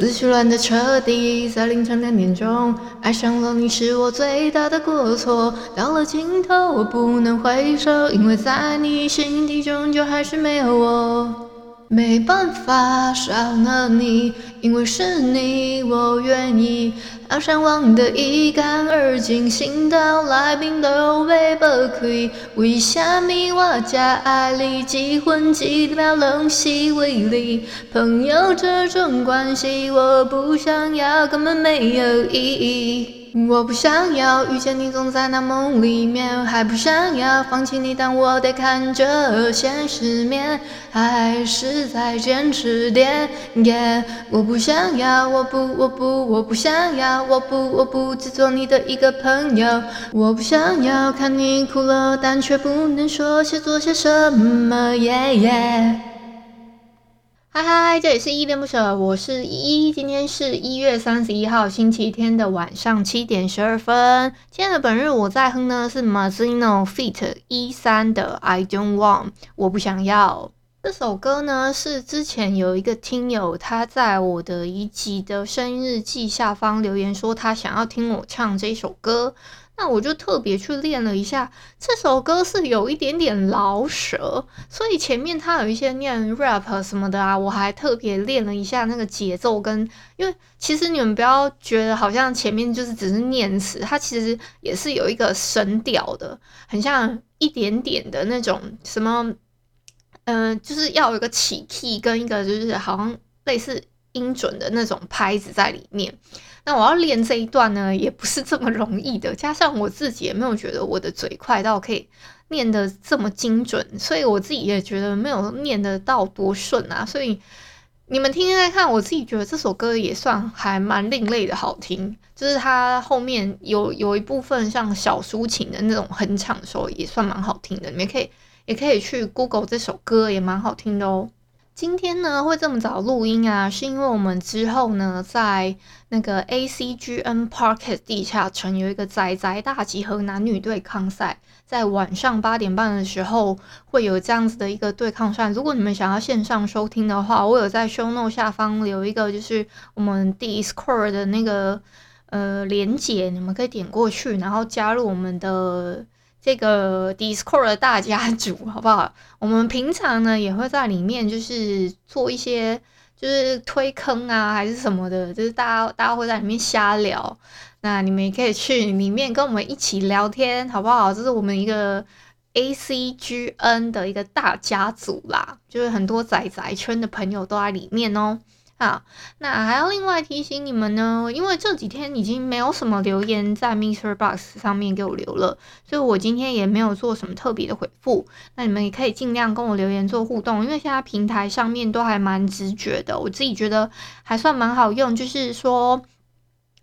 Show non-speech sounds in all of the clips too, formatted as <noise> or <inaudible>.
思绪乱得彻底，在凌晨两点钟，爱上了你是我最大的过错。到了尽头，我不能回首，因为在你心底终究还是没有我。没办法少了你，因为是你，我愿意。好想忘得一干二净，心到来宾都会不开。为什么我这爱你几分几秒拢是为你？朋友这种关系我不想要，根本没有意义。我不想要遇见你，总在那梦里面，还不想要放弃你，但我得看着现实面，还是再坚持点。我不想要，我不，我不，我不想要，我不，我不只做你的一个朋友。我不想要看你哭了，但却不能说些做些什么。Yeah, yeah. 嗨嗨，这里是依恋不舍，我是依依。今天是一月三十一号星期天的晚上七点十二分。今天的本日我在哼呢是 Mazino feat. 一三的 I Don't Want，我不想要。这首歌呢是之前有一个听友他在我的一集的声音日记下方留言说他想要听我唱这首歌。那我就特别去练了一下，这首歌是有一点点饶舌，所以前面它有一些念 rap 什么的啊，我还特别练了一下那个节奏跟，因为其实你们不要觉得好像前面就是只是念词，它其实也是有一个声调的，很像一点点的那种什么，嗯、呃，就是要有一个起 key 跟一个就是好像类似音准的那种拍子在里面。那我要练这一段呢，也不是这么容易的。加上我自己也没有觉得我的嘴快到可以念得这么精准，所以我自己也觉得没有念得到多顺啊。所以你们听听看，我自己觉得这首歌也算还蛮另类的好听。就是它后面有有一部分像小抒情的那种哼唱的时候，也算蛮好听的。你们可以也可以去 Google 这首歌，也蛮好听的哦。今天呢会这么早录音啊，是因为我们之后呢在那个 ACGN Podcast 地下城有一个宅宅大集合男女对抗赛，在晚上八点半的时候会有这样子的一个对抗赛。如果你们想要线上收听的话，我有在 Show Note 下方留一个就是我们 Discord 的那个呃连接，你们可以点过去，然后加入我们的。这个 Discord 的大家族，<laughs> 好不好？我们平常呢也会在里面，就是做一些，就是推坑啊，还是什么的，就是大家大家会在里面瞎聊。那你们也可以去里面跟我们一起聊天，好不好？这是我们一个 ACGN 的一个大家族啦，就是很多宅宅圈的朋友都在里面哦。好，那还要另外提醒你们呢，因为这几天已经没有什么留言在 Mr. Box 上面给我留了，所以我今天也没有做什么特别的回复。那你们也可以尽量跟我留言做互动，因为现在平台上面都还蛮直觉的，我自己觉得还算蛮好用。就是说，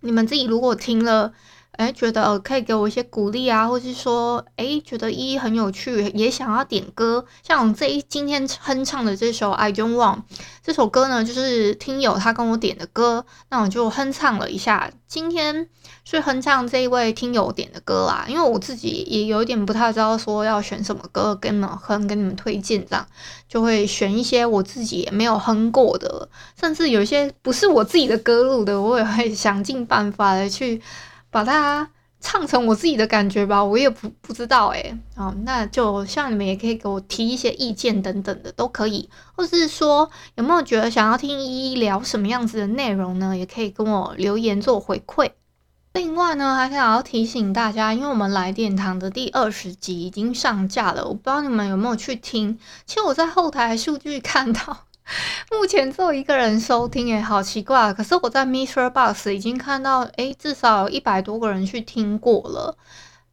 你们自己如果听了。哎，觉得可以给我一些鼓励啊，或是说，哎，觉得一很有趣，也想要点歌。像这一今天哼唱的这首《I Don't Want》这首歌呢，就是听友他跟我点的歌，那我就哼唱了一下。今天是哼唱这一位听友点的歌啦，因为我自己也有一点不太知道说要选什么歌跟你们哼，跟你们推荐这样，就会选一些我自己也没有哼过的，甚至有一些不是我自己的歌录的，我也会想尽办法的去。把它唱成我自己的感觉吧，我也不不知道诶。好，那就像你们也可以给我提一些意见等等的都可以，或是说有没有觉得想要听依依聊什么样子的内容呢？也可以跟我留言做回馈。另外呢，还想要提醒大家，因为我们来电堂的第二十集已经上架了，我不知道你们有没有去听。其实我在后台数据看到。<laughs> 目前只有一个人收听，诶，好奇怪。可是我在 MixerBox 已经看到，诶，至少有一百多个人去听过了。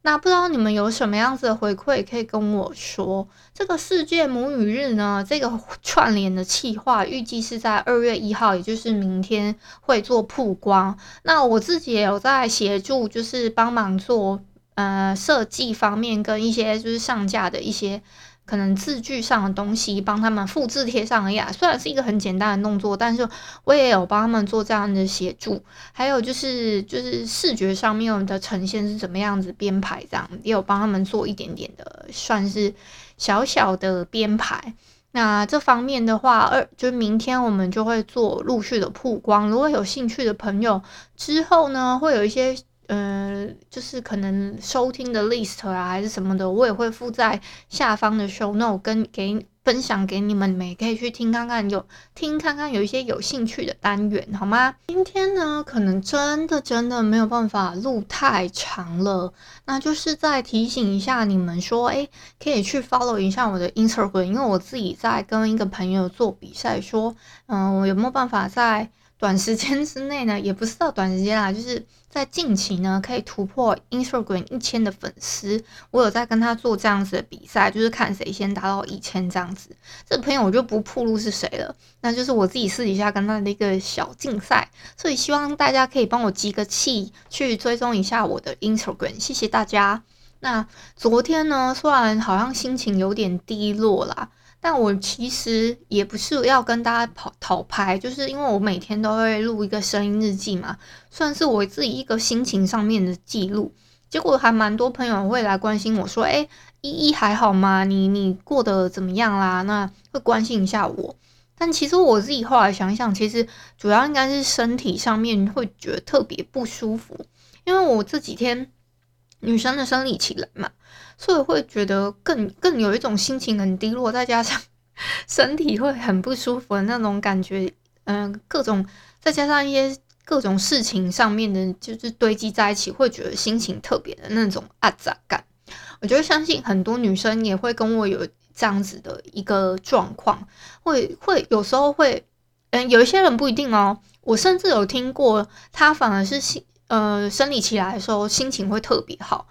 那不知道你们有什么样子的回馈，可以跟我说。这个世界母语日呢，这个串联的企划预计是在二月一号，也就是明天会做曝光。那我自己也有在协助，就是帮忙做呃设计方面跟一些就是上架的一些。可能字句上的东西帮他们复制贴上而已啊，虽然是一个很简单的动作，但是我也有帮他们做这样的协助。还有就是就是视觉上面的呈现是怎么样子编排，这样也有帮他们做一点点的，算是小小的编排。那这方面的话，二就是明天我们就会做陆续的曝光。如果有兴趣的朋友，之后呢会有一些。呃，就是可能收听的 list 啊，还是什么的，我也会附在下方的 show note 跟给分享给你们，你们也可以去听看看，有听看看有一些有兴趣的单元，好吗？今天呢，可能真的真的没有办法录太长了，那就是再提醒一下你们说，哎，可以去 follow 一下我的 Instagram，因为我自己在跟一个朋友做比赛，说，嗯、我有没有办法在。短时间之内呢，也不是到短时间啦，就是在近期呢，可以突破 Instagram 一千的粉丝。我有在跟他做这样子的比赛，就是看谁先达到一千这样子。这朋友我就不暴露是谁了，那就是我自己私底下跟他的一个小竞赛。所以希望大家可以帮我集个气，去追踪一下我的 Instagram，谢谢大家。那昨天呢，虽然好像心情有点低落啦。但我其实也不是要跟大家跑讨拍，就是因为我每天都会录一个声音日记嘛，算是我自己一个心情上面的记录。结果还蛮多朋友会来关心我说：“诶，依依还好吗？你你过得怎么样啦？”那会关心一下我。但其实我自己后来想想，其实主要应该是身体上面会觉得特别不舒服，因为我这几天女生的生理期来嘛。所以会觉得更更有一种心情很低落，再加上 <laughs> 身体会很不舒服的那种感觉，嗯、各种再加上一些各种事情上面的，就是堆积在一起，会觉得心情特别的那种阿杂感。我觉得相信很多女生也会跟我有这样子的一个状况，会会有时候会，嗯、有一些人不一定哦。我甚至有听过，他反而是心呃生理期来的时候心情会特别好。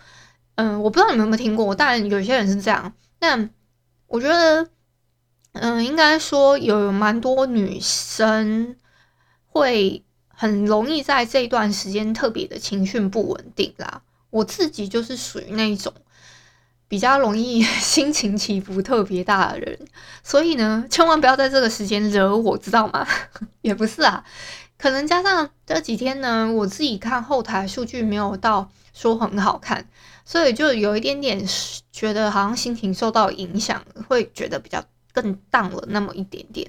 嗯，我不知道你们有没有听过，但有些人是这样，但我觉得，嗯，应该说有蛮多女生会很容易在这段时间特别的情绪不稳定啦。我自己就是属于那种比较容易 <laughs> 心情起伏特别大的人，所以呢，千万不要在这个时间惹我，知道吗？<laughs> 也不是啊，可能加上这几天呢，我自己看后台数据没有到说很好看。所以就有一点点觉得好像心情受到影响，会觉得比较更 down 了那么一点点，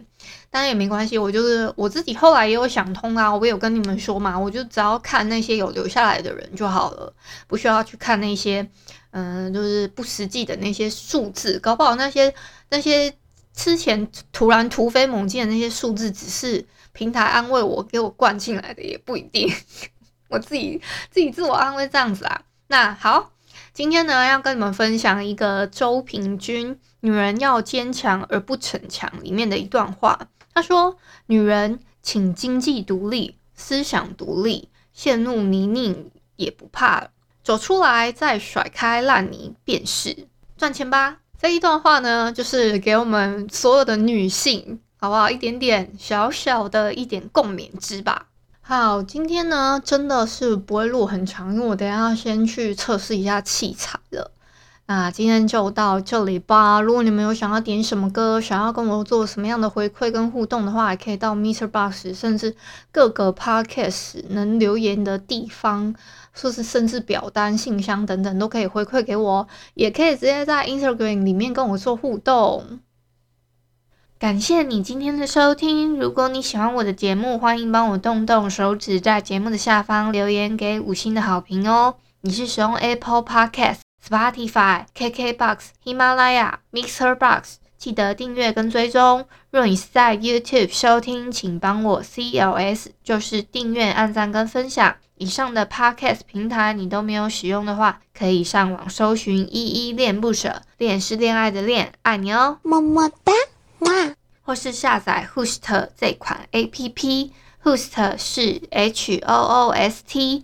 但也没关系。我就是我自己后来也有想通啊，我有跟你们说嘛，我就只要看那些有留下来的人就好了，不需要去看那些嗯、就是不实际的那些数字，搞不好那些那些之前突然突飞猛进的那些数字，只是平台安慰我给我灌进来的，也不一定。<laughs> 我自己自己自我安慰这样子啊。那好。今天呢，要跟你们分享一个周平君《女人要坚强而不逞强》里面的一段话。他说：“女人，请经济独立，思想独立，陷入泥泞也不怕，走出来再甩开烂泥便是赚钱吧。”这一段话呢，就是给我们所有的女性，好不好？一点点小小的一点共勉之吧。好，今天呢，真的是不会录很长，因为我等下要先去测试一下器材了。那今天就到这里吧。如果你们有想要点什么歌，想要跟我做什么样的回馈跟互动的话，也可以到 MixerBox，甚至各个 Podcast 能留言的地方，说是甚至表单、信箱等等，都可以回馈给我。也可以直接在 Instagram 里面跟我做互动。感谢你今天的收听。如果你喜欢我的节目，欢迎帮我动动手指，在节目的下方留言给五星的好评哦。你是使用 Apple Podcast、Spotify、KKBox、喜马拉雅、Mixer Box，记得订阅跟追踪。若你是在 YouTube 收听，请帮我 CLS，就是订阅、按赞跟分享。以上的 Podcast 平台你都没有使用的话，可以上网搜寻“依依恋不舍”，恋是恋爱的恋，爱你哦，么么哒。哇或是下载 Hoost 这款 APP，Hoost 是 H O O S T，